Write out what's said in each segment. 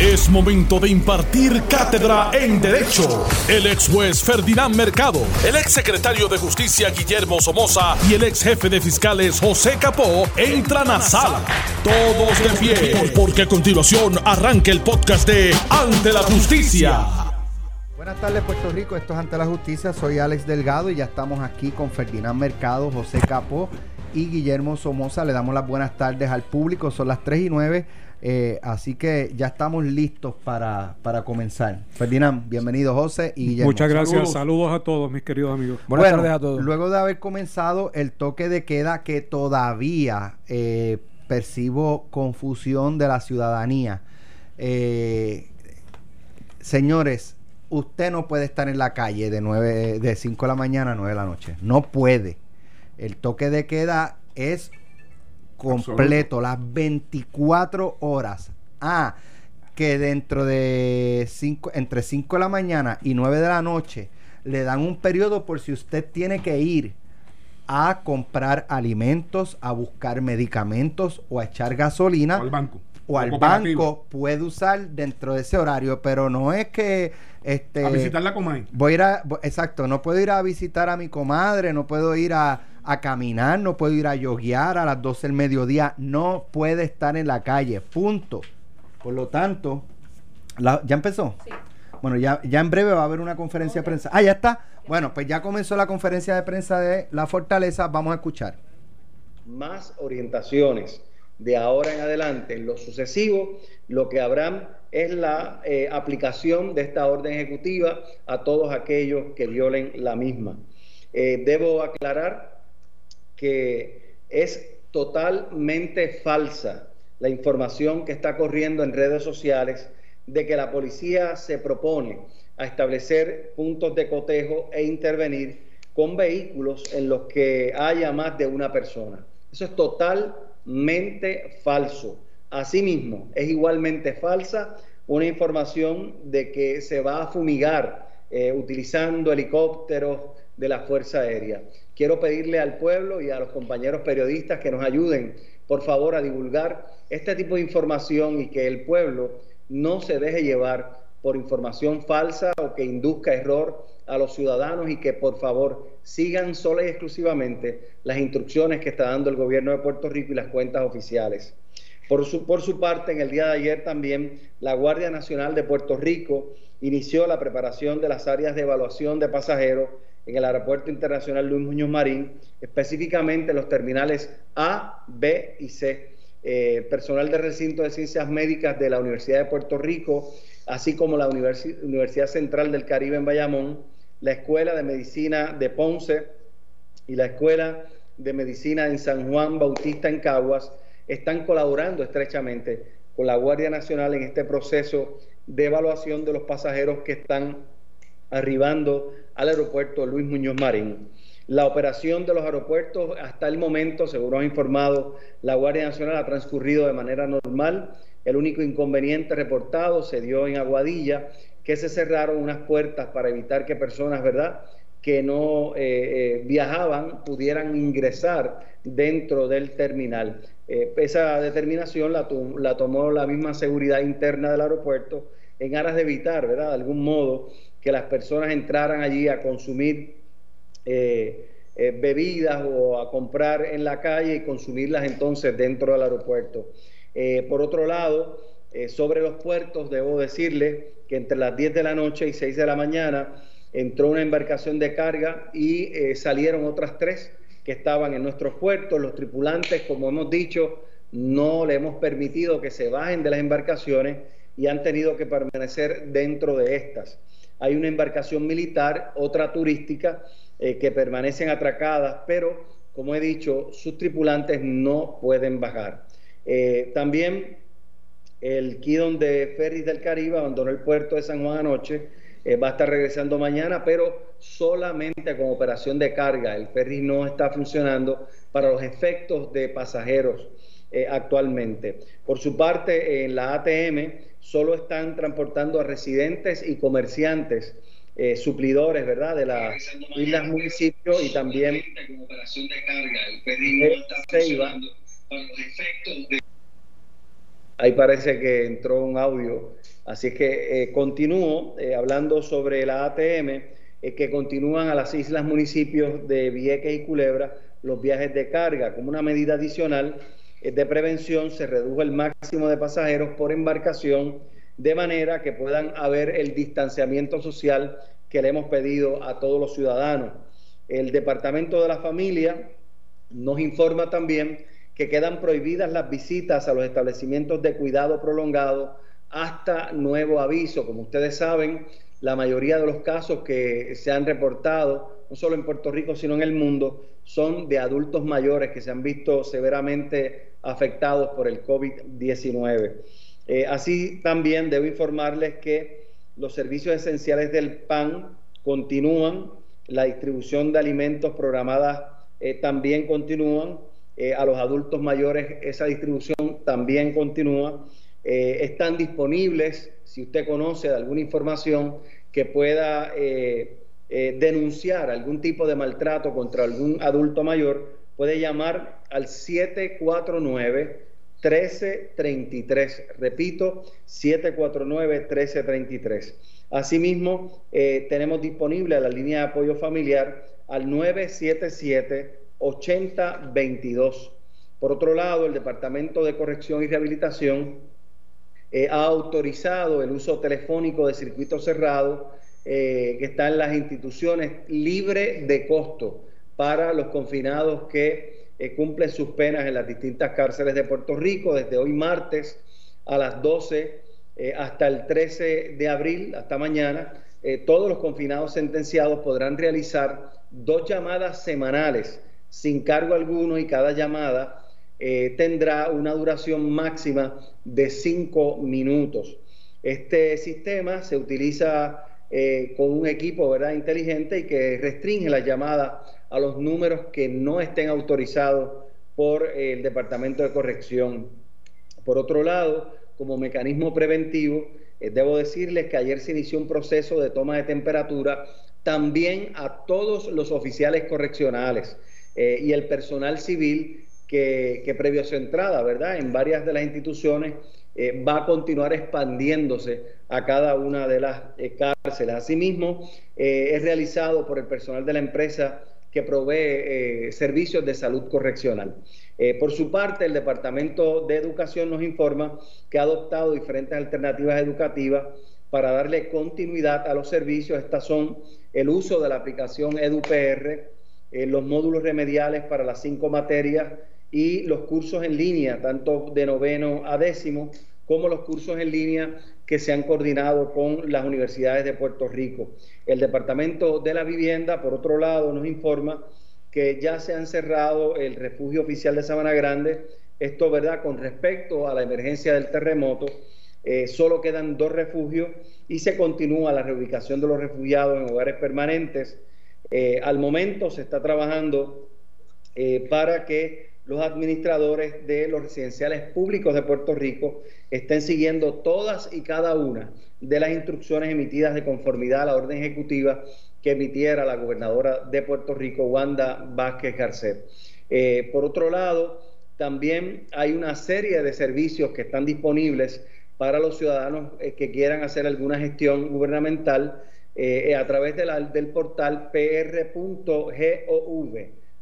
Es momento de impartir cátedra en Derecho. El ex juez Ferdinand Mercado, el ex secretario de Justicia Guillermo Somoza y el ex jefe de fiscales José Capó entran a sala. Todos de pie, porque a continuación arranca el podcast de Ante la Justicia. Buenas tardes Puerto Rico, esto es Ante la Justicia, soy Alex Delgado y ya estamos aquí con Ferdinand Mercado, José Capó y Guillermo Somoza. Le damos las buenas tardes al público, son las 3 y 9. Eh, así que ya estamos listos para, para comenzar. Ferdinand, bienvenido José y Guillermo. Muchas gracias, saludos. a todos mis queridos amigos. Buenas tardes a todos. Luego de haber comenzado el toque de queda que todavía eh, percibo confusión de la ciudadanía. Eh, señores, usted no puede estar en la calle de 9, de 5 de la mañana a 9 de la noche. No puede. El toque de queda es completo, las 24 horas. Ah, que dentro de 5, entre 5 de la mañana y 9 de la noche, le dan un periodo por si usted tiene que ir a comprar alimentos, a buscar medicamentos o a echar gasolina. O al banco. O al banco puede usar dentro de ese horario, pero no es que este a visitar la comadre. Voy a ir a exacto, no puedo ir a visitar a mi comadre, no puedo ir a a caminar, no puedo ir a yoguear a las 12 del mediodía, no puede estar en la calle, punto. Por lo tanto, ¿ya empezó? Sí. Bueno, ya, ya en breve va a haber una conferencia de prensa. Ah, ya está. Bueno, pues ya comenzó la conferencia de prensa de La Fortaleza. Vamos a escuchar. Más orientaciones de ahora en adelante. En lo sucesivo, lo que habrán es la eh, aplicación de esta orden ejecutiva a todos aquellos que violen la misma. Eh, debo aclarar que es totalmente falsa la información que está corriendo en redes sociales de que la policía se propone a establecer puntos de cotejo e intervenir con vehículos en los que haya más de una persona. Eso es totalmente falso. Asimismo, es igualmente falsa una información de que se va a fumigar eh, utilizando helicópteros de la Fuerza Aérea. Quiero pedirle al pueblo y a los compañeros periodistas que nos ayuden, por favor, a divulgar este tipo de información y que el pueblo no se deje llevar por información falsa o que induzca error a los ciudadanos y que por favor sigan sola y exclusivamente las instrucciones que está dando el gobierno de Puerto Rico y las cuentas oficiales. Por su, por su parte, en el día de ayer también la Guardia Nacional de Puerto Rico inició la preparación de las áreas de evaluación de pasajeros en el Aeropuerto Internacional Luis Muñoz Marín, específicamente los terminales A, B y C. Eh, personal del recinto de ciencias médicas de la Universidad de Puerto Rico, así como la Universidad Central del Caribe en Bayamón, la Escuela de Medicina de Ponce y la Escuela de Medicina en San Juan Bautista en Caguas, están colaborando estrechamente con la Guardia Nacional en este proceso de evaluación de los pasajeros que están arribando al aeropuerto Luis Muñoz Marín. La operación de los aeropuertos hasta el momento, según ha informado la Guardia Nacional, ha transcurrido de manera normal. El único inconveniente reportado se dio en Aguadilla, que se cerraron unas puertas para evitar que personas, ¿verdad?, que no eh, eh, viajaban pudieran ingresar dentro del terminal. Eh, esa determinación la, la tomó la misma seguridad interna del aeropuerto en aras de evitar, ¿verdad?, de algún modo que las personas entraran allí a consumir bebidas o a comprar en la calle y consumirlas entonces dentro del aeropuerto. Eh, por otro lado, sobre los puertos, debo decirle que entre las 10 de la noche y 6 de la mañana entró una embarcación de carga y salieron otras tres que estaban en nuestros puertos. Los tripulantes, como hemos dicho, no le hemos permitido que se bajen de las embarcaciones y han tenido que permanecer dentro de estas hay una embarcación militar, otra turística, eh, que permanecen atracadas, pero como he dicho, sus tripulantes no pueden bajar. Eh, también el Kidon de Ferris del Caribe abandonó el puerto de San Juan anoche, eh, va a estar regresando mañana, pero solamente con operación de carga. El ferry no está funcionando para los efectos de pasajeros actualmente. Por su parte, en la ATM solo están transportando a residentes y comerciantes, eh, suplidores, ¿verdad?, de las islas, municipios y también Ahí parece que entró un audio. Así que eh, continúo eh, hablando sobre la ATM, que continúan a las islas municipios de Vieques y Culebra los viajes de carga. Como una medida adicional de prevención, se redujo el máximo de pasajeros por embarcación de manera que puedan haber el distanciamiento social que le hemos pedido a todos los ciudadanos. El Departamento de la Familia nos informa también que quedan prohibidas las visitas a los establecimientos de cuidado prolongado hasta nuevo aviso. Como ustedes saben, la mayoría de los casos que se han reportado, no solo en Puerto Rico, sino en el mundo, son de adultos mayores que se han visto severamente afectados por el COVID-19. Eh, así también debo informarles que los servicios esenciales del PAN continúan, la distribución de alimentos programadas eh, también continúan, eh, a los adultos mayores esa distribución también continúa. están disponibles, si usted conoce alguna información que pueda denunciar algún tipo de maltrato contra algún adulto mayor, puede llamar al 749 1333. Repito, 749-1333. Asimismo, eh, tenemos disponible la línea de apoyo familiar al 977-8022. Por otro lado, el Departamento de Corrección y Rehabilitación eh, ha autorizado el uso telefónico de circuito cerrado eh, que está en las instituciones libre de costo para los confinados que eh, cumplen sus penas en las distintas cárceles de Puerto Rico desde hoy martes a las 12 eh, hasta el 13 de abril, hasta mañana. Todos los confinados sentenciados podrán realizar dos llamadas semanales sin cargo alguno y cada llamada tendrá una duración máxima de cinco minutos. Este sistema se utiliza con un equipo ¿verdad? inteligente y que restringe las llamadas a los números que no estén autorizados por el Departamento de Corrección. Por otro lado, como mecanismo preventivo, eh, debo decirles que ayer se inició un proceso de toma de temperatura también a todos los oficiales correccionales eh, y el personal civil que, previo a su entrada, ¿verdad? En varias de las instituciones eh, va a continuar expandiéndose a cada una de las cárceles. Asimismo, es realizado por el personal de la empresa que provee eh, servicios de salud correccional. Eh, por su parte, el Departamento de Educación nos informa que ha adoptado diferentes alternativas educativas para darle continuidad a los servicios. Estas son el uso de la aplicación EduPR, eh, los módulos remediales para las cinco materias y los cursos en línea, tanto de noveno a décimo, como los cursos en línea que se han coordinado con las universidades de Puerto Rico. El Departamento de la Vivienda, por otro lado, nos informa que ya se han cerrado el refugio oficial de Sabana Grande. Esto, ¿verdad? Con respecto a la emergencia del terremoto, eh, solo quedan dos refugios y se continúa la reubicación de los refugiados en hogares permanentes. Eh, al momento se está trabajando eh, para que los administradores de los residenciales públicos de Puerto Rico estén siguiendo todas y cada una de las instrucciones emitidas de conformidad a la orden ejecutiva que emitiera la gobernadora de Puerto Rico, Wanda Vázquez Garcet. Eh, por otro lado, también hay una serie de servicios que están disponibles para los ciudadanos que quieran hacer alguna gestión gubernamental eh, a través del portal pr.gov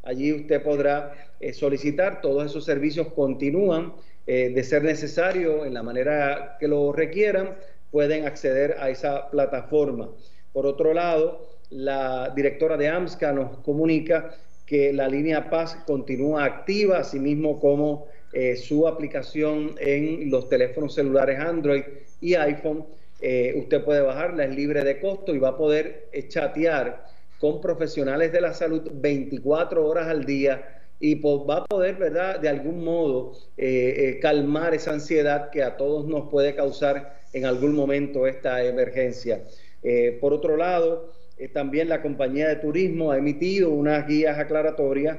Allí usted podrá eh, solicitar, todos esos servicios continúan, eh, de ser necesario, en la manera que lo requieran, pueden acceder a esa plataforma. Por otro lado, la directora de AMSCA nos comunica que la línea Paz continúa activa, asimismo como eh, su aplicación en los teléfonos celulares Android y iPhone. Usted puede bajarla, es libre de costo y va a poder chatear con profesionales de la salud 24 horas al día y pues va a poder, ¿verdad?, de algún modo eh, eh, calmar esa ansiedad que a todos nos puede causar en algún momento esta emergencia. Eh, por otro lado, también la compañía de turismo ha emitido unas guías aclaratorias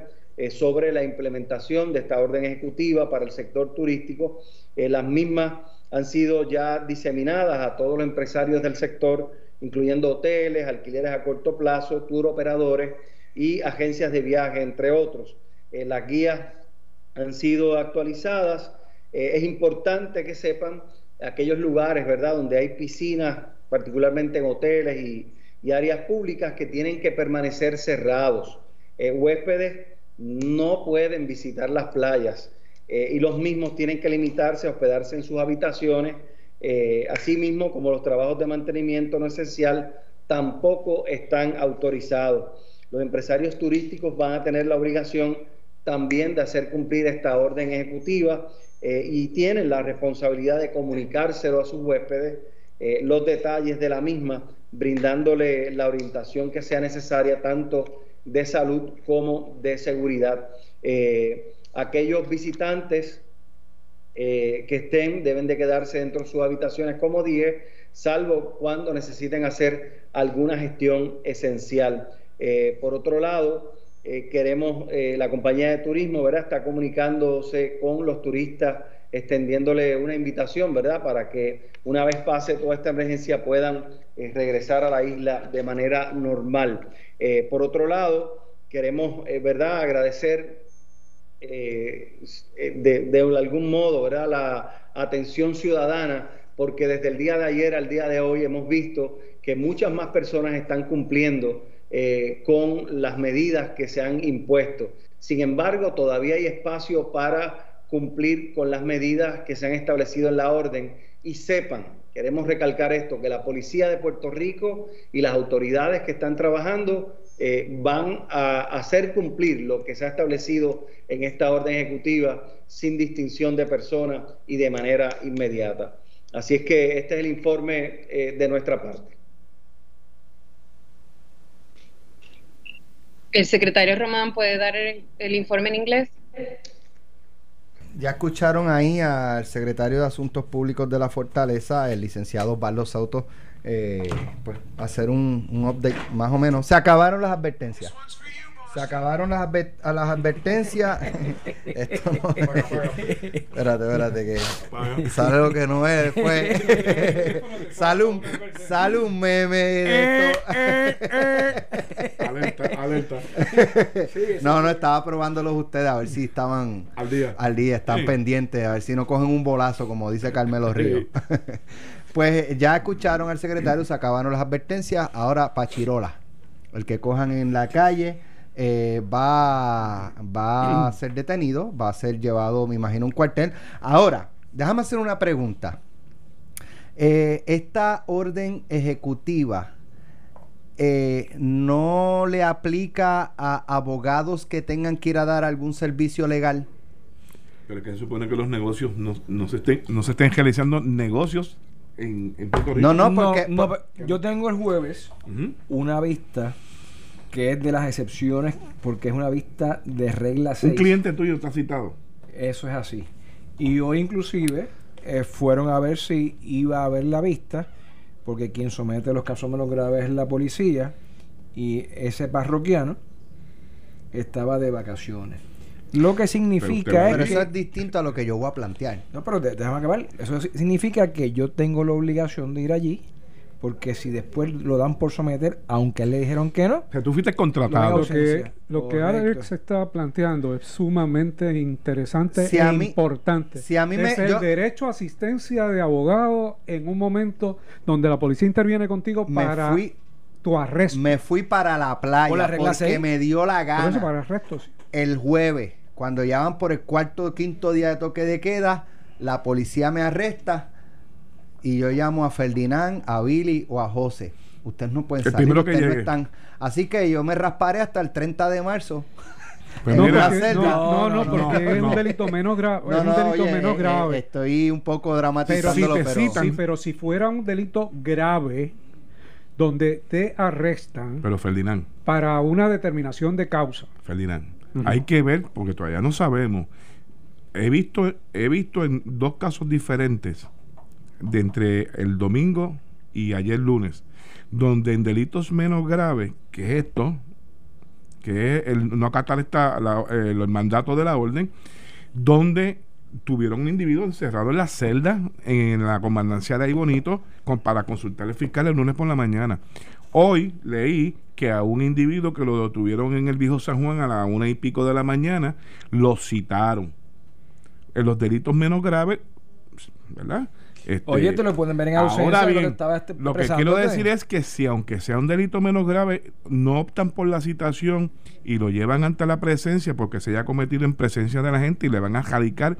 sobre la implementación de esta orden ejecutiva para el sector turístico. las mismas han sido ya diseminadas a todos los empresarios del sector incluyendo hoteles, alquileres a corto plazo, tour operadores y agencias de viaje, entre otros. Eh, las guías han sido actualizadas eh, es importante que sepan aquellos lugares, ¿verdad?, donde hay piscinas, particularmente en hoteles y, áreas públicas, que tienen que permanecer cerrados. Eh, huéspedes no pueden visitar las playas y los mismos tienen que limitarse a hospedarse en sus habitaciones. asimismo, como los trabajos de mantenimiento no esencial tampoco están autorizados. Los empresarios turísticos van a tener la obligación también de hacer cumplir esta orden ejecutiva eh, y tienen la responsabilidad de comunicárselo a sus huéspedes eh, los detalles de la misma, brindándole la orientación que sea necesaria tanto de salud como de seguridad. Eh, aquellos visitantes que estén deben de quedarse dentro de sus habitaciones, como dije, salvo cuando necesiten hacer alguna gestión esencial. Eh, por otro lado, eh, queremos, eh, la compañía de turismo, ¿verdad? Está comunicándose con los turistas, extendiéndole una invitación, ¿verdad? Para que una vez pase toda esta emergencia puedan regresar a la isla de manera normal. por otro lado, queremos, ¿verdad? Agradecer de, de, algún modo, ¿verdad? La atención ciudadana, porque desde el día de ayer al día de hoy hemos visto que muchas más personas están cumpliendo eh, con las medidas que se han impuesto. Sin embargo, todavía hay espacio para cumplir con las medidas que se han establecido en la orden y sepan, queremos recalcar esto, que la Policía de Puerto Rico y las autoridades que están trabajando eh, van a hacer cumplir lo que se ha establecido en esta orden ejecutiva sin distinción de personas y de manera inmediata. Así es que este es el informe eh, de nuestra parte. ¿El secretario Román puede dar el, informe en inglés? Ya escucharon ahí al secretario de Asuntos Públicos de la Fortaleza, el licenciado Barlos Auto, eh, pues hacer un, un update más o menos. Se acabaron las advertencias. Se acabaron las, a las advertencias. Esto no espérate, espérate, que sale lo que no es después. sale, un, sale un meme de esto. alerta, alerta. no, no, estaba probándolos ustedes a ver si estaban al día. Al día, están pendientes, a ver si no cogen un bolazo, como dice Carmelo Ríos. pues ya escucharon al secretario, se acabaron las advertencias. Ahora, Pachirola. El que cojan en la calle eh, va, va a ser detenido, va a ser llevado, me imagino, a un cuartel. Ahora, déjame hacer una pregunta. Eh, esta orden ejecutiva eh, no le aplica a abogados que tengan que ir a dar algún servicio legal. Pero que se supone que los negocios no, se, estén, no se estén realizando negocios en, Puerto Rico. No, no, porque, yo tengo el jueves una vista que es de las excepciones porque es una vista de regla 6. Un cliente tuyo está citado. Eso es así. Y hoy inclusive eh, fueron a ver si iba a haber la vista, porque quien somete los casos menos graves es la policía, y ese parroquiano estaba de vacaciones. Lo que significa es. Pero eso es distinto a lo que yo voy a plantear. No, pero déjame acabar. Eso significa que yo tengo la obligación de ir allí porque si después lo dan por someter, aunque le dijeron que no. O tú fuiste contratado. Lo que, lo que Alex está planteando es sumamente interesante e importante. Si a mí es el derecho a asistencia de abogado en un momento donde la policía interviene contigo para tu arresto. Me fui para la playa la porque me dio la gana. para arresto, El jueves, cuando ya van por el cuarto o quinto día de toque de queda, la policía me arresta y yo llamo a Ferdinand, a Billy o a José. Ustedes no pueden salir, ustedes no están. Así que yo me rasparé hasta el 30 de marzo. Pues no, no, no, porque es un delito menos grave. es un delito menos eh, grave. estoy un poco dramatizando. Pero si pero... pero si fuera un delito grave donde te arrestan. Pero Ferdinand. Para una determinación de causa. Ferdinand. Hay que ver, porque todavía no sabemos. He visto, he visto en dos casos diferentes de entre el domingo y ayer lunes, donde en delitos menos graves, que es esto, que es el no acatar el mandato de la orden, donde tuvieron un individuo encerrado en la celda en la comandancia de ahí bonito para consultar al fiscal el lunes por la mañana. Hoy leí que a un individuo que lo detuvieron en el viejo San Juan a la una y pico de la mañana, lo citaron en los delitos menos graves, ¿verdad? Este, Oye, te lo pueden ver en ausencia ahora bien, lo que, lo que quiero decir es que si aunque sea un delito menos grave, no optan por la citación y lo llevan ante la presencia porque se haya cometido en presencia de la gente y le van a radicar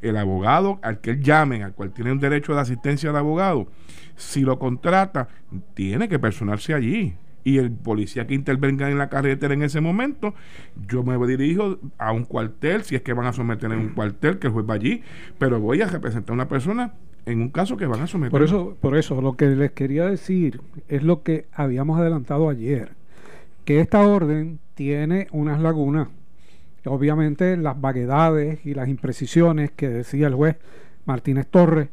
el abogado al que él llame, al cual tiene un derecho de asistencia de abogado, si lo contrata, tiene que personarse allí. Y el policía que intervenga en la carretera en ese momento, yo me dirijo a un cuartel, si es que van a someter en un cuartel, que el juez va allí, pero voy a representar a una persona en un caso que van a someter. Por eso, por eso, lo que les quería decir es lo que habíamos adelantado ayer, que esta orden tiene unas lagunas, obviamente las vaguedades y las imprecisiones que decía el juez Martínez Torres,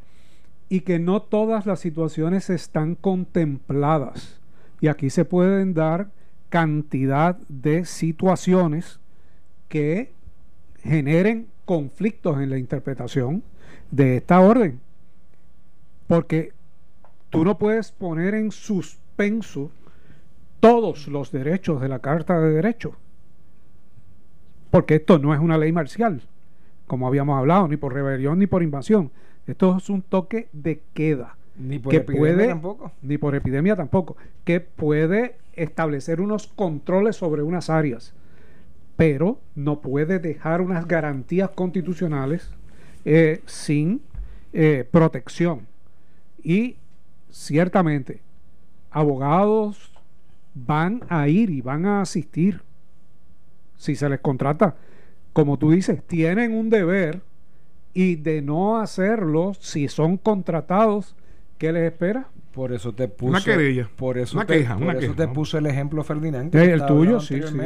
y que no todas las situaciones están contempladas y aquí se pueden dar cantidad de situaciones que generen conflictos en la interpretación de esta orden. Porque tú no puedes poner en suspenso todos los derechos de la Carta de Derechos. Porque esto no es una ley marcial, como habíamos hablado, ni por rebelión ni por invasión. Esto es un toque de queda. Ni por epidemia tampoco. Ni por epidemia tampoco. Que puede establecer unos controles sobre unas áreas, pero no puede dejar unas garantías constitucionales eh, sin eh, protección. Y ciertamente, abogados van a ir y van a asistir si se les contrata. Como tú dices, tienen un deber y de no hacerlo si son contratados ¿Qué les espera? Por eso te puse. Una querella. Por eso una te, queja, por eso te puse el ejemplo, Ferdinand. el tuyo, sí, sí.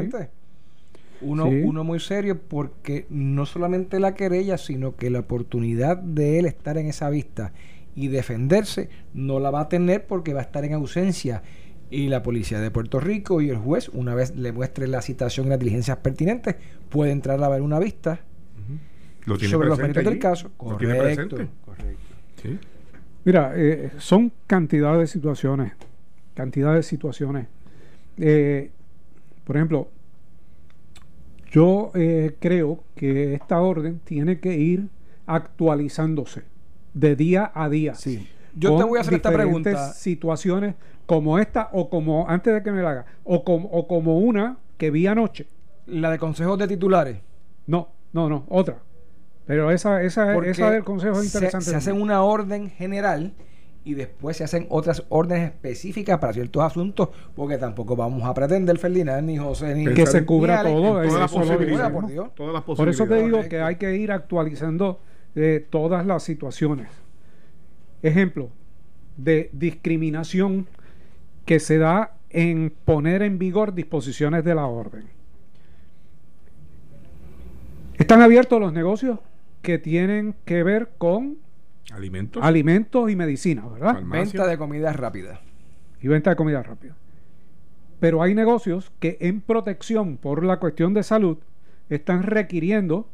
Uno, uno muy serio porque no solamente la querella, sino que la oportunidad de él estar en esa vista y defenderse no la va a tener porque va a estar en ausencia. Y la policía de Puerto Rico y el juez, una vez le muestre la citación y las diligencias pertinentes, puede entrar a ver una vista sobre los méritos del caso. Correcto. correcto. ¿Sí? Mira, eh, son cantidad de situaciones, cantidad de situaciones. Eh, por ejemplo, yo eh, creo que esta orden tiene que ir actualizándose de día a día. Sí. Yo te voy a hacer esta pregunta. situaciones como esta o como, antes de que me la haga, o como, o como una que vi anoche. La de consejos de titulares. No, no, no, otra. Pero esa, esa, esa del Consejo es interesante. Se, se hace una orden general y después se hacen otras órdenes específicas para ciertos asuntos, porque tampoco vamos a pretender, Ferdinand, ni José, ni... Que se cubra todo. Todas las posibilidades. Por, por eso te digo que hay que ir actualizando eh, todas las situaciones. Ejemplo de discriminación que se da en poner en vigor disposiciones de la orden. ¿Están abiertos los negocios? que tienen que ver con alimentos, alimentos y medicina, ¿verdad? Venta de comida rápida. Y venta de comida rápida. Pero hay negocios que en protección por la cuestión de salud están requiriendo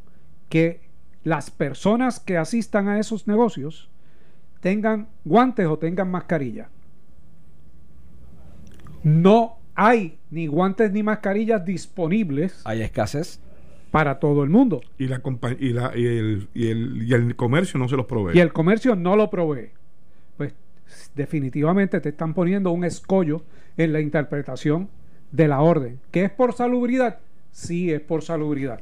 que las personas que asistan a esos negocios tengan guantes o tengan mascarilla. No hay ni guantes ni mascarillas disponibles. Hay escasez para todo el mundo. Y, la, y, la, y, el, y, el, y el comercio no se los provee. Y el comercio no lo provee. Pues definitivamente te están poniendo un escollo en la interpretación de la orden. ¿Que es por salubridad? Sí, es por salubridad.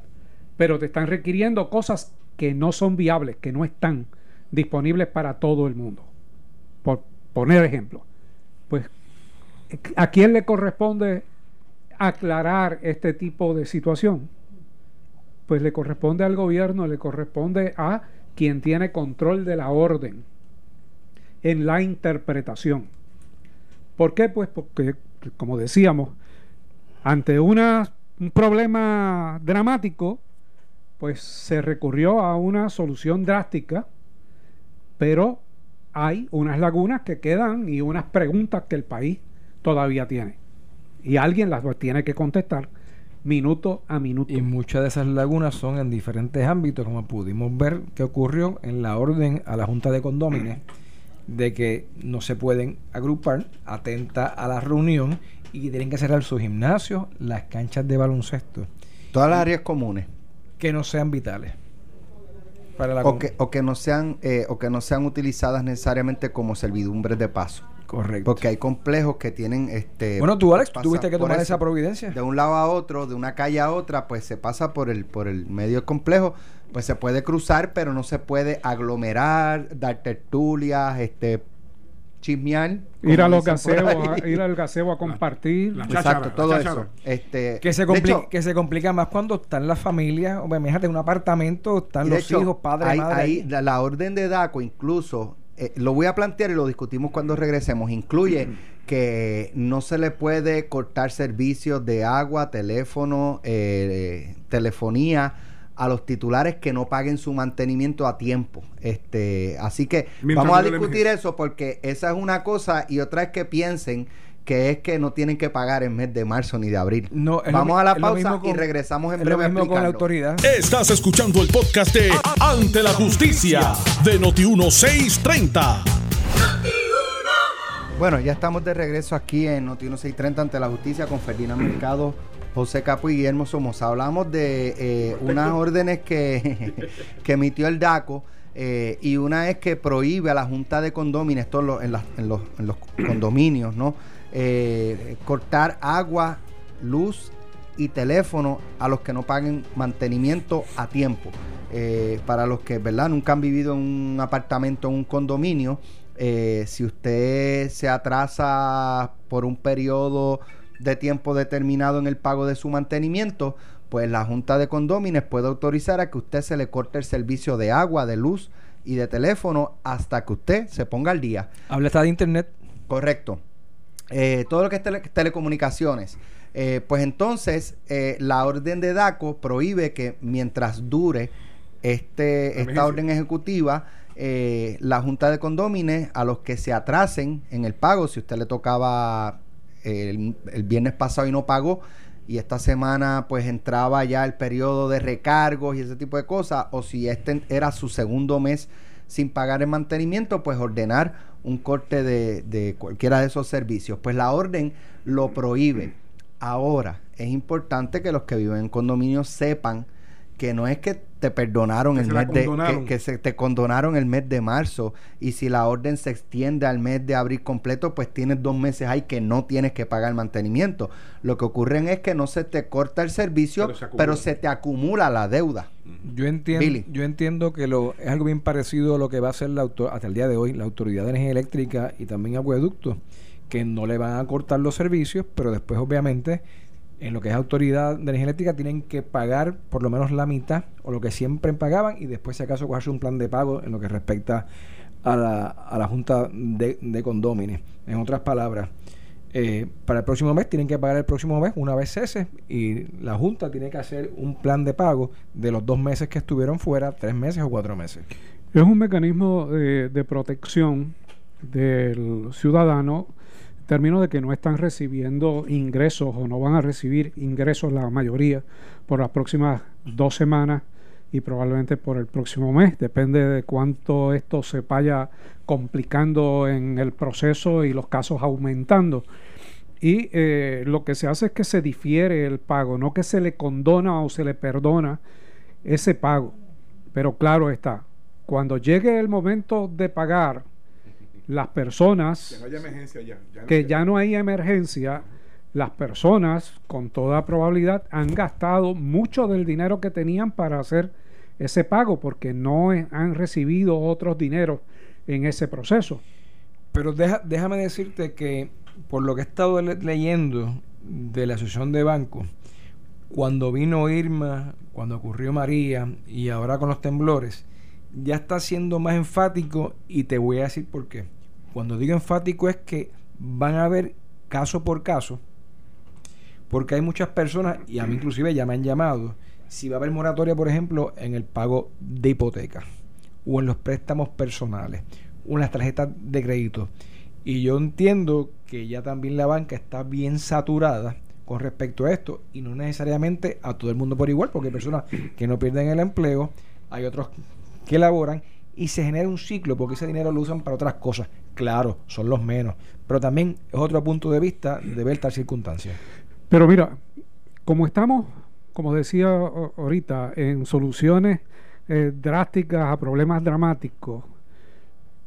Pero te están requiriendo cosas que no son viables, que no están disponibles para todo el mundo. Por poner ejemplo. Pues, ¿a quién le corresponde aclarar este tipo de situación? pues le corresponde al gobierno, le corresponde a quien tiene control de la orden en la interpretación. ¿Por qué? Pues porque, como decíamos, ante una, un problema dramático, pues se recurrió a una solución drástica, pero hay unas lagunas que quedan y unas preguntas que el país todavía tiene. Y alguien las tiene que contestar minuto a minuto. Y muchas de esas lagunas son en diferentes ámbitos, como pudimos ver que ocurrió en la orden a la Junta de Condóminos, de que no se pueden agrupar, atenta a la reunión y que tienen que cerrar sus gimnasios, las canchas de baloncesto. Todas las áreas comunes. Que no sean vitales. para la o que, o que no sean eh, o que no sean utilizadas necesariamente como servidumbres de paso. Correcto. Porque hay complejos que tienen este bueno, tú, Alex, tuviste que tomar eso. esa providencia. de un lado a otro, de una calle a otra, pues se pasa por el por el medio complejo, pues se puede cruzar, pero no se puede aglomerar, dar tertulias, este chismear, Ir a los a- ahí. ir al gaseo a compartir. la- Exacto, cháchara, todo la eso. Este, Que se, de complica, hecho, que se complica más cuando están las familias, o imagínate, un apartamento, están los hecho, hijos, padre, hay- madre. ahí. la, la orden de DACO incluso, eh, lo voy a plantear y lo discutimos cuando regresemos, incluye que no se le puede cortar servicios de agua, teléfono, eh, telefonía a los titulares que no paguen su mantenimiento a tiempo. Este, así que Mientras vamos a discutir eso porque esa es una cosa y otra es que piensen que es que no tienen que pagar en mes de marzo ni de abril. No, lo Vamos a la lo pausa y regresamos en lo breve a mismo con la explicarlo. autoridad. Estás escuchando el podcast de Ante la Justicia de Noti1630. Bueno, ya estamos de regreso aquí en Noti 630 ante la justicia con Ferdinand Mercado, José Capo y Guillermo Somoza. Hablamos de eh, unas órdenes que, que emitió el DACO eh, y una es que prohíbe a la Junta de Condóminos, esto en los, en las- en los- en los condominios, ¿no? Eh, cortar agua, luz y teléfono a los que no paguen mantenimiento a tiempo. Eh, para los que, ¿verdad? Nunca han vivido en un apartamento, en un condominio, si usted se atrasa por un periodo de tiempo determinado en el pago de su mantenimiento, pues la Junta de Condómines puede autorizar a que usted se le corte el servicio de agua, de luz y de teléfono hasta que usted se ponga al día. Habla está de internet. Correcto. Eh, todo lo que es tele- telecomunicaciones. Eh, pues entonces, eh, la orden de DACO prohíbe que mientras dure este, esta orden ejecutiva, eh, la Junta de Condómines, a los que se atrasen en el pago, si usted le tocaba el, viernes pasado y no pagó, y esta semana pues entraba ya el periodo de recargos y ese tipo de cosas, o si este era su segundo mes sin pagar el mantenimiento, pues ordenar un corte de, de cualquiera de esos servicios. Pues la orden lo prohíbe. Ahora, es importante que los que viven en condominios sepan que no es que te perdonaron Que el mes de que, que se te condonaron el mes de marzo y si la orden se extiende al mes de abril completo pues tienes dos meses ahí que no tienes que pagar mantenimiento. Lo que ocurre es que no se te corta el servicio Pero se pero se te acumula la deuda. Yo entiendo, Billy. yo entiendo que lo, es algo bien parecido a lo que va a hacer la hasta el día de hoy la Autoridad de Energía Eléctrica y también Acueducto, que no le van a cortar los servicios, pero después obviamente en lo que es Autoridad de Energía Eléctrica tienen que pagar por lo menos la mitad o lo que siempre pagaban y después si acaso cogerse un plan de pago en lo que respecta a la, a la Junta de, de. En otras palabras, eh, para el próximo mes tienen que pagar el próximo mes una vez cese y la Junta tiene que hacer un plan de pago de los dos meses que estuvieron fuera, tres meses o cuatro meses. Es un mecanismo de, de protección del ciudadano términos de que no están recibiendo ingresos o no van a recibir ingresos la mayoría por las próximas dos semanas y probablemente por el próximo mes. Depende de cuánto esto se vaya complicando en el proceso y los casos aumentando. Y eh, lo que se hace es que se difiere el pago, no que se le condona o se le perdona ese pago. Pero claro está, cuando llegue el momento de pagar, las personas Que no haya emergencia ya. ya no que ya no hay emergencia, las personas con toda probabilidad han gastado mucho del dinero que tenían para hacer ese pago porque no han recibido otros dineros en ese proceso. Pero deja- déjame decirte que por lo que he estado le- leyendo de la Asociación de Bancos, cuando vino Irma, cuando ocurrió María y ahora con los temblores, ya está siendo más enfático y te voy a decir por qué. Cuando digo enfático es que van a ver caso por caso, porque hay muchas personas, y a mí inclusive ya me han llamado, si va a haber moratoria, por ejemplo, en el pago de hipoteca o en los préstamos personales o en las tarjetas de crédito. Y yo entiendo que ya también la banca está bien saturada con respecto a esto y no necesariamente a todo el mundo por igual, porque hay personas que no pierden el empleo, hay otros que laboran y se genera un ciclo porque ese dinero lo usan para otras cosas. Claro, son los menos, pero también es otro punto de vista de ver tal circunstancia. Pero mira, como estamos, como decía ahorita, en soluciones eh, drásticas, a problemas dramáticos,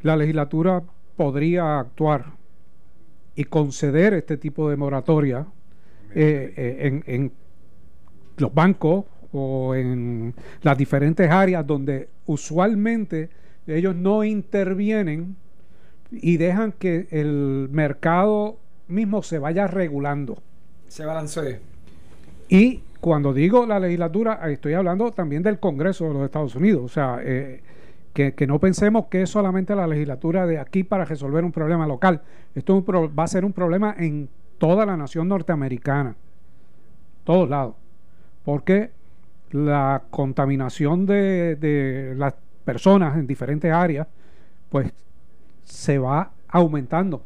la legislatura podría actuar y conceder este tipo de moratoria eh, eh, en, en los bancos o en las diferentes áreas donde usualmente ellos no intervienen y dejan que el mercado mismo se vaya regulando. Se balancee. Y cuando digo la legislatura, estoy hablando también del Congreso de los Estados Unidos. O sea, eh, que, que no pensemos que es solamente la legislatura de aquí para resolver un problema local. Esto es un pro- va a ser un problema en toda la nación norteamericana, todos lados, porque la contaminación de, de las personas en diferentes áreas, pues se va aumentando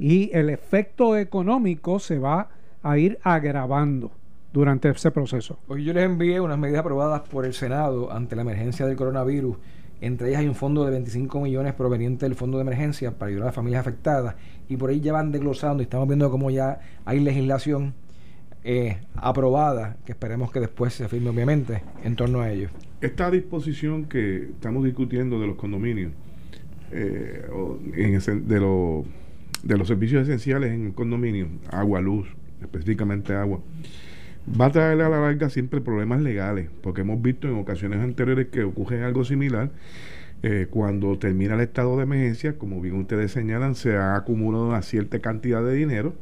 y el efecto económico se va a ir agravando durante ese proceso. Hoy yo les envié unas medidas aprobadas por el Senado ante la emergencia del coronavirus. Entre ellas hay un fondo de 25 millones proveniente del fondo de emergencia para ayudar a las familias afectadas. Y por ahí ya van desglosando y estamos viendo cómo ya hay legislación eh, aprobada, que esperemos que después se firme obviamente en torno a ello. Esta disposición que estamos discutiendo de los condominios, eh, de, de los servicios esenciales en el condominio, agua, luz, específicamente agua, va a traer a la larga siempre problemas legales, porque hemos visto en ocasiones anteriores que ocurre algo similar. eh, cuando termina el estado de emergencia, como bien ustedes señalan, se ha acumulado una cierta cantidad de dinero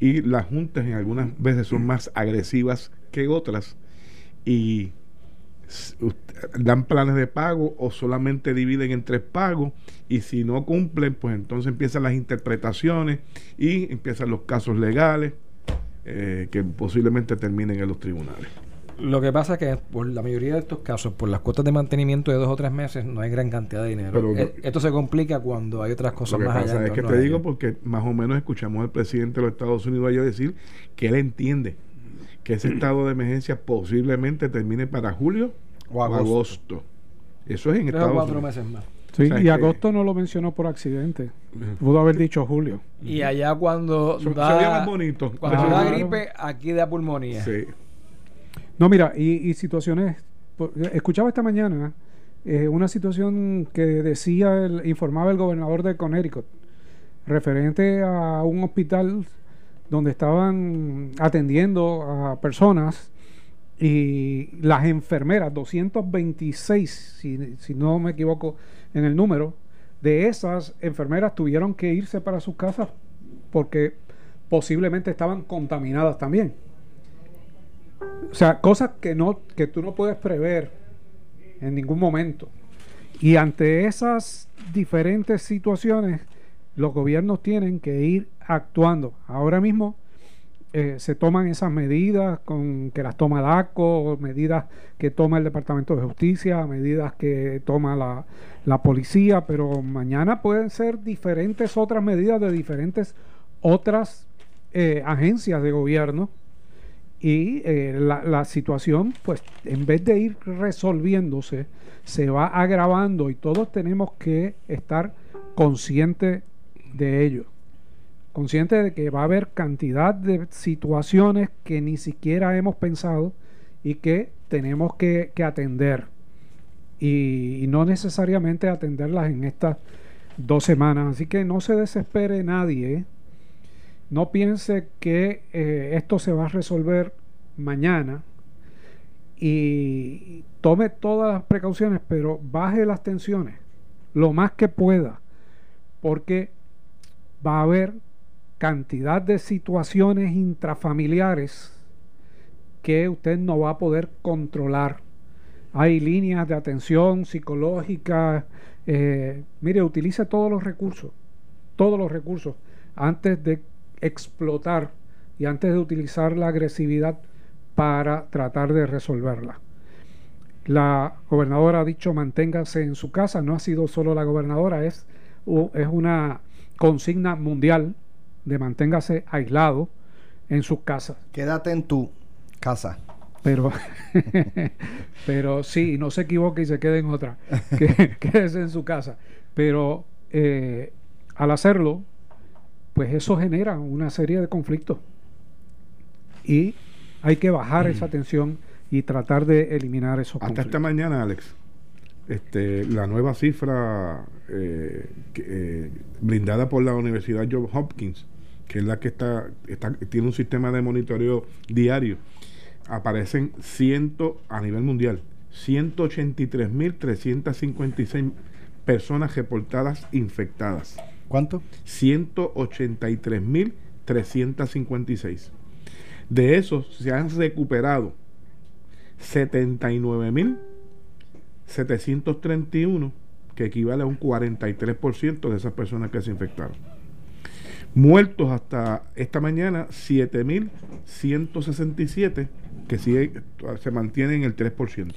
y las juntas en algunas veces son más agresivas que otras y dan planes de pago o solamente dividen en tres pagos y si no cumplen pues entonces empiezan las interpretaciones y empiezan los casos legales eh, que posiblemente terminen en los tribunales. Lo que pasa es que por la mayoría de estos casos, por las cuotas de mantenimiento de dos o tres meses, no hay gran cantidad de dinero. Pero- Eh, Esto se complica cuando hay otras Lo cosas que más allá. pasa en es que te digo porque más o menos escuchamos al presidente de los Estados Unidos ayer decir que él entiende que ese estado de emergencia posiblemente termine para julio O o agosto. Eso es en Tres o Estados cuatro Unidos. meses más. Sí, O sea, y que- agosto no lo mencionó por accidente. Pudo haber dicho julio. Y allá cuando Se- da, más bonito. cuando Ah, da claro. gripe, aquí da pulmonía. Sí. No, mira, y, y situaciones. Escuchaba esta mañana eh, una situación que decía, el, informaba el gobernador de Connecticut, referente a un hospital donde estaban atendiendo a personas y las enfermeras, 226, si, si no me equivoco en el número, de esas enfermeras tuvieron que irse para sus casas porque posiblemente estaban contaminadas también. O sea, cosas que no que tú no puedes prever en ningún momento. Y ante esas diferentes situaciones, los gobiernos tienen que ir actuando. Ahora mismo eh, se toman esas medidas con que las toma DACO, medidas que toma el Departamento de Justicia, medidas que toma la, la policía, pero mañana pueden ser diferentes otras medidas de diferentes otras eh, agencias de gobierno y eh, la, la situación, pues, en vez de ir resolviéndose, se va agravando y todos tenemos que estar conscientes de ello. Conscientes de que va a haber cantidad de situaciones que ni siquiera hemos pensado y que tenemos que, atender. Y, y no necesariamente atenderlas en estas dos semanas. Así que no se desespere nadie. No piense que eh, esto se va a resolver mañana y tome todas las precauciones, pero baje las tensiones lo más que pueda, porque va a haber cantidad de situaciones intrafamiliares que usted no va a poder controlar. Hay líneas de atención psicológica. eh, mire, utilice todos los recursos, todos los recursos, antes de explotar y antes de utilizar la agresividad para tratar de resolverla. La gobernadora ha dicho manténgase en su casa, no ha sido solo la gobernadora, es, es una consigna mundial de manténgase aislado en sus casas. Quédate en tu casa. Pero, pero sí, no se equivoque y se quede en otra. Que, quédese en su casa. Pero eh, al hacerlo, pues eso genera una serie de conflictos. Y hay que bajar esa tensión y tratar de eliminar esos Hasta esta conflictos. mañana, Alex, este, la nueva cifra eh, eh, brindada por la Universidad Johns Hopkins, que es la que está, está tiene un sistema de monitoreo diario, aparecen ciento a nivel mundial 183.356 personas reportadas infectadas. ¿Cuánto? 183.356. De esos se han recuperado 79.731, que equivale a un 43% de esas personas que se infectaron. Muertos hasta esta mañana, 7.167, que sigue, se mantiene en el 3%.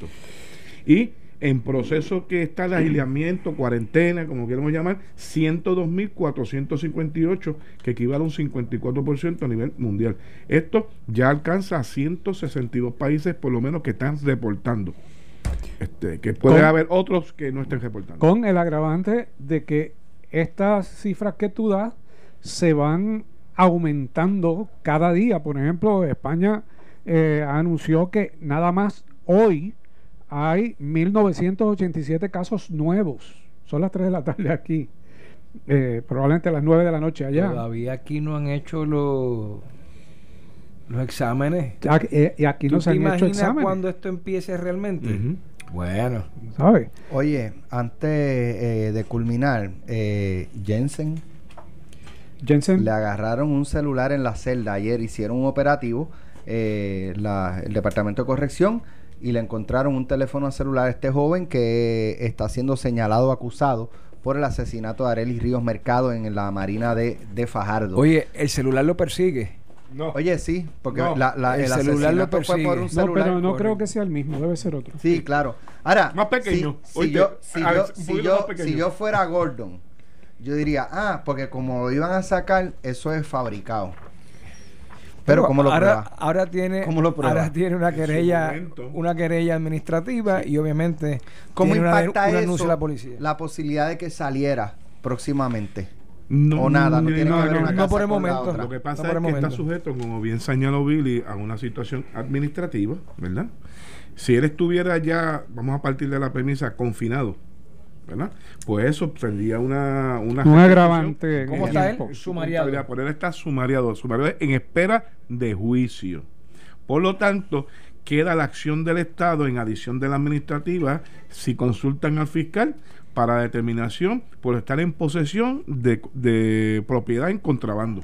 Y en proceso que está el aislamiento, cuarentena, como queremos llamar, 102.458, que equivale a un 54% a nivel mundial. Esto ya alcanza a 162 países, por lo menos, que están reportando. Este, que puede haber otros que no estén reportando. Con el agravante de que estas cifras que tú das se van aumentando cada día. Por ejemplo, España eh, anunció que nada más hoy hay 1987 casos nuevos. Son las 3 de la tarde aquí. Eh, probablemente a las 9 de la noche allá. Todavía aquí no han hecho los los exámenes. Eh, y aquí no se han hecho exámenes. cuando esto empiece realmente? Bueno. ¿Sabes? Oye, antes eh, de culminar, Jensen. Jensen. Le agarraron un celular en la celda. Ayer hicieron un operativo. La, el Departamento de Corrección y le encontraron un teléfono celular a este joven que está siendo señalado, acusado por el asesinato de Arelis Ríos Mercado en la Marina de, Fajardo. Oye, el celular lo persigue. No. Oye, sí, porque el, celular lo persigue. Fue por un celular. No, pero no creo que sea el mismo, debe ser otro. Sí, claro. Ahora, más pequeño. Si, yo, si, yo, si, yo, si yo fuera Gordon, yo diría, ah, porque como lo iban a sacar, eso es fabricado. Pero ¿cómo lo ahora, Ahora tiene, ahora tiene una querella, una querella administrativa y obviamente ¿Cómo impacta eso, la policía. La posibilidad de que saliera próximamente. No, o nada, no, tiene que ver una no por el momento. Lo que pasa es que está sujeto, como bien señaló Billy, a una situación administrativa, ¿verdad? Si él estuviera ya, vamos a partir de la premisa, confinado, ¿verdad? Pues eso tendría una... una un agravante. ¿Cómo está él? Sumariado. Por él está sumariado, sumariado en espera de juicio. Por lo tanto, queda la acción del Estado en adición de la administrativa si consultan al fiscal para determinación por estar en posesión de, de propiedad en contrabando.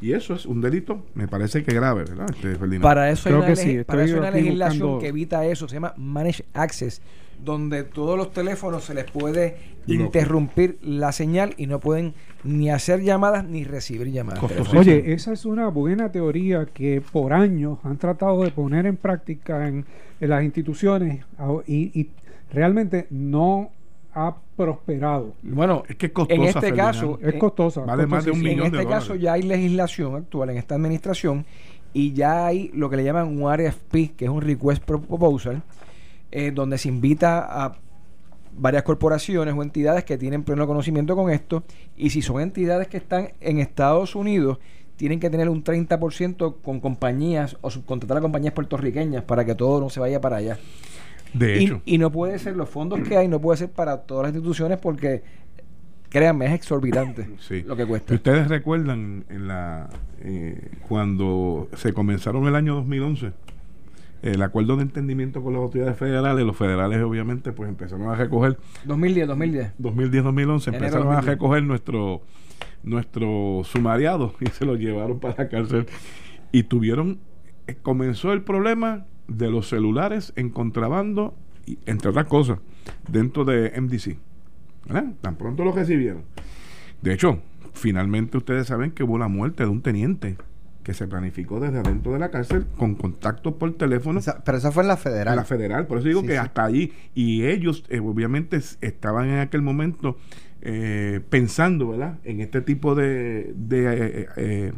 Y eso es un delito, me parece que grave, ¿verdad? Este, para eso hay una, para eso hay una legislación que evita eso, se llama Managed Access donde todos los teléfonos se les puede interrumpir la señal y no pueden ni hacer llamadas ni recibir llamadas. Oye, esa es una buena teoría que por años han tratado de poner en práctica en, las instituciones y, realmente no ha prosperado. Bueno, es que En este caso, es costosa. Vale más de un millón En este caso ya hay legislación actual en esta administración y ya hay lo que le llaman un RFP, que es un Request Proposal, eh, donde se invita a varias corporaciones o entidades que tienen pleno conocimiento con esto y si son entidades que están en Estados Unidos tienen que tener un 30% con compañías o subcontratar a compañías puertorriqueñas para que todo no se vaya para allá. De hecho. Y, no puede ser, los fondos que hay no puede ser para todas las instituciones porque, créanme, es exorbitante lo que cuesta. Ustedes recuerdan en la eh, cuando se comenzaron el año 2011 el acuerdo de entendimiento con las autoridades federales, los federales obviamente pues empezaron a recoger 2010, 2010. 2010, 2011 empezaron a recoger nuestro nuestro sumariado y se lo llevaron para la cárcel y tuvieron eh, comenzó el problema de los celulares en contrabando y, entre otras cosas dentro de MDC. Tan pronto lo recibieron. De hecho, finalmente ustedes saben que hubo la muerte de un teniente que se planificó desde adentro de la cárcel con contactos por teléfono. pero esa fue en la federal. En la federal, por eso digo que hasta allí. Y ellos eh, obviamente estaban en aquel momento eh, pensando, ¿verdad?, en este tipo de, de eh,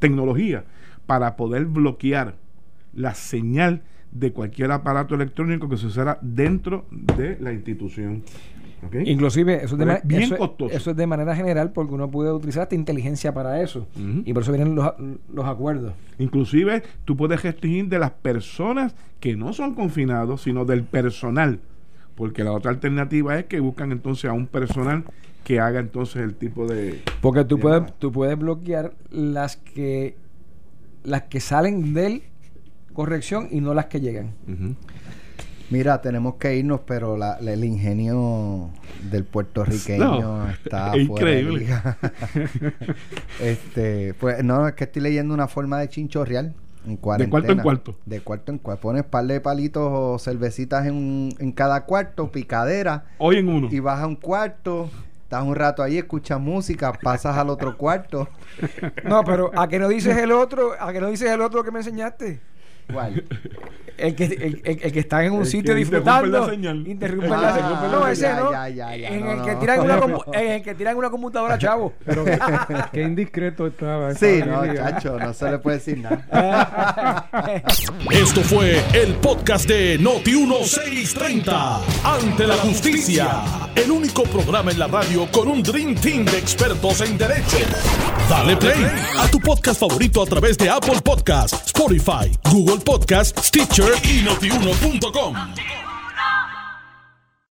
tecnología para poder bloquear la señal de cualquier aparato electrónico que se usara dentro de la institución. Inclusive, eso es, de bien eso, es de manera general porque uno puede utilizar esta inteligencia para eso. Y por eso vienen los, los, acuerdos. Inclusive, tú puedes restringir de las personas que no son confinados, sino del personal. porque la otra alternativa es que buscan entonces a un personal que haga entonces el tipo de... Porque tú de puedes, tú puedes bloquear las que las que salen del corrección y no las que llegan. Mira, tenemos que irnos, pero la- la- el ingenio del puertorriqueño No, está es fuera de increíble. liga. este, pues no, es que estoy leyendo una forma de chinchorreal en cuarentena. cuarto en cuarto. De cuarto en cuarto. Pones par de palitos o cervecitas en, un- en cada cuarto, picadera, Hoy en uno. y vas a un cuarto, estás un rato ahí, escuchas música, pasas al otro cuarto. No, pero a que no dices el otro, a que no dices el otro que me enseñaste. ¿Cuál? El que, el, el- el que está en un El sitio disfrutando. la señal. Interrumpe la señal. interrumpe No, ese no. Ya, ya, ya, en, no, el que tiran una en el que tiran una computadora, chavo. Pero qué indiscreto estaba. Sí, no, familia. chacho, no se le puede decir nada. Esto fue el podcast de Noti1630. Ante la justicia. El único programa en la radio con un Dream Team de expertos en derecho. Dale play a tu podcast favorito a través de Apple Podcasts, Spotify, Google Podcasts, Stitcher y notiuno.com.